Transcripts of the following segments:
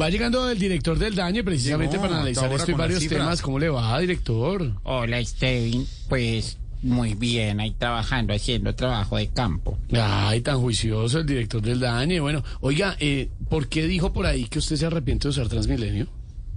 Va llegando el director del daño precisamente para analizar esto y varios temas. ¿Cómo le va, director? Hola, Steven. Pues muy bien, ahí trabajando, haciendo trabajo de campo. Ay, tan juicioso el director del daño. Bueno, oiga, eh, ¿por qué dijo por ahí que usted se arrepiente de usar Transmilenio?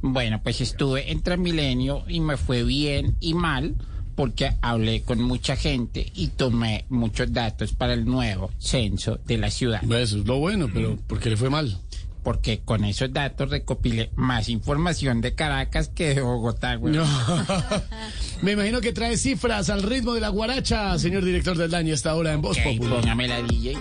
Bueno, pues estuve en Transmilenio y me fue bien y mal porque hablé con mucha gente y tomé muchos datos para el nuevo censo de la ciudad. Eso es lo bueno, pero ¿por qué le fue mal? Porque con esos datos recopilé más información de Caracas que de Bogotá, güey. Me imagino que trae cifras al ritmo de la guaracha, señor director del daño, esta hora en Voz okay, Póngame la DJ.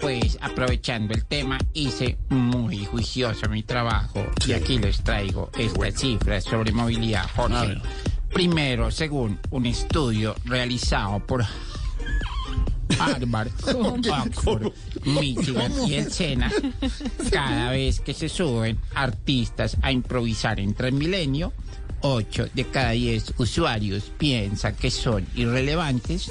Pues aprovechando el tema, hice muy juicioso mi trabajo y aquí les traigo estas cifras sobre movilidad, Jorge. Primero, según un estudio realizado por Harvard, Oxford, Michigan y el Sena, cada vez que se suben artistas a improvisar en Transmilenio, 8 de cada 10 usuarios piensan que son irrelevantes,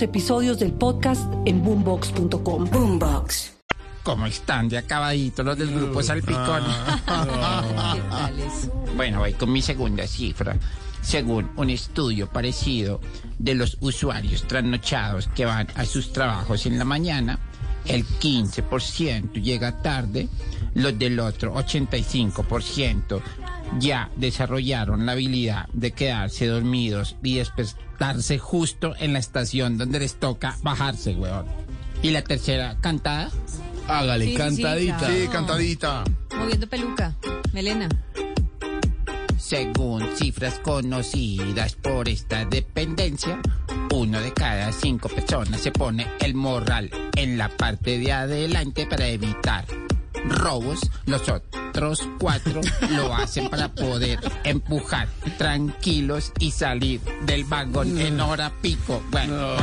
episodios del podcast en boombox.com. Boombox. ¿Cómo están de acabaditos los del grupo Salpicón? bueno, voy con mi segunda cifra. Según un estudio parecido de los usuarios trasnochados que van a sus trabajos en la mañana, el 15% llega tarde, los del otro 85% ya desarrollaron la habilidad de quedarse dormidos y despertarse justo en la estación donde les toca bajarse, weón. ¿Y la tercera cantada? Hágale, cantadita. Sí, cantadita. Moviendo peluca, melena. Según cifras conocidas por esta dependencia, uno de cada cinco personas se pone el morral en la parte de adelante para evitar robos. Los otros cuatro lo hacen para poder empujar tranquilos y salir del vagón en hora pico. Bueno,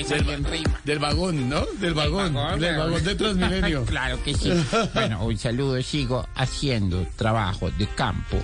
me salió en rima. Del vagón, ¿no? Del vagón. del vagón de Transmilenio. claro que sí. Bueno, un saludo. Sigo haciendo trabajo de campo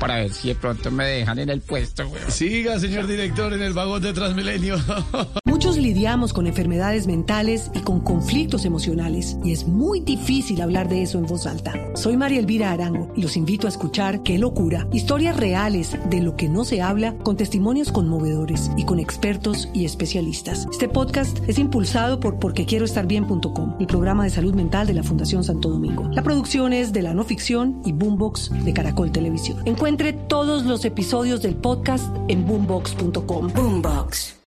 para ver si de pronto me dejan en el puesto, güey. Siga, señor director, en el vagón de Transmilenio. Muchos lidiamos con enfermedades mentales y con conflictos emocionales y es muy difícil hablar de eso en voz alta. Soy María Elvira Arango y los invito a escuchar Qué locura, historias reales de lo que no se habla con testimonios conmovedores y con expertos y especialistas. Este podcast es impulsado por porquequieroestarbien.com, el programa de salud mental de la Fundación Santo Domingo. La producción es de la no ficción y Boombox de Caracol Televisión. Encuentre todos los episodios del podcast en boombox.com. Boombox.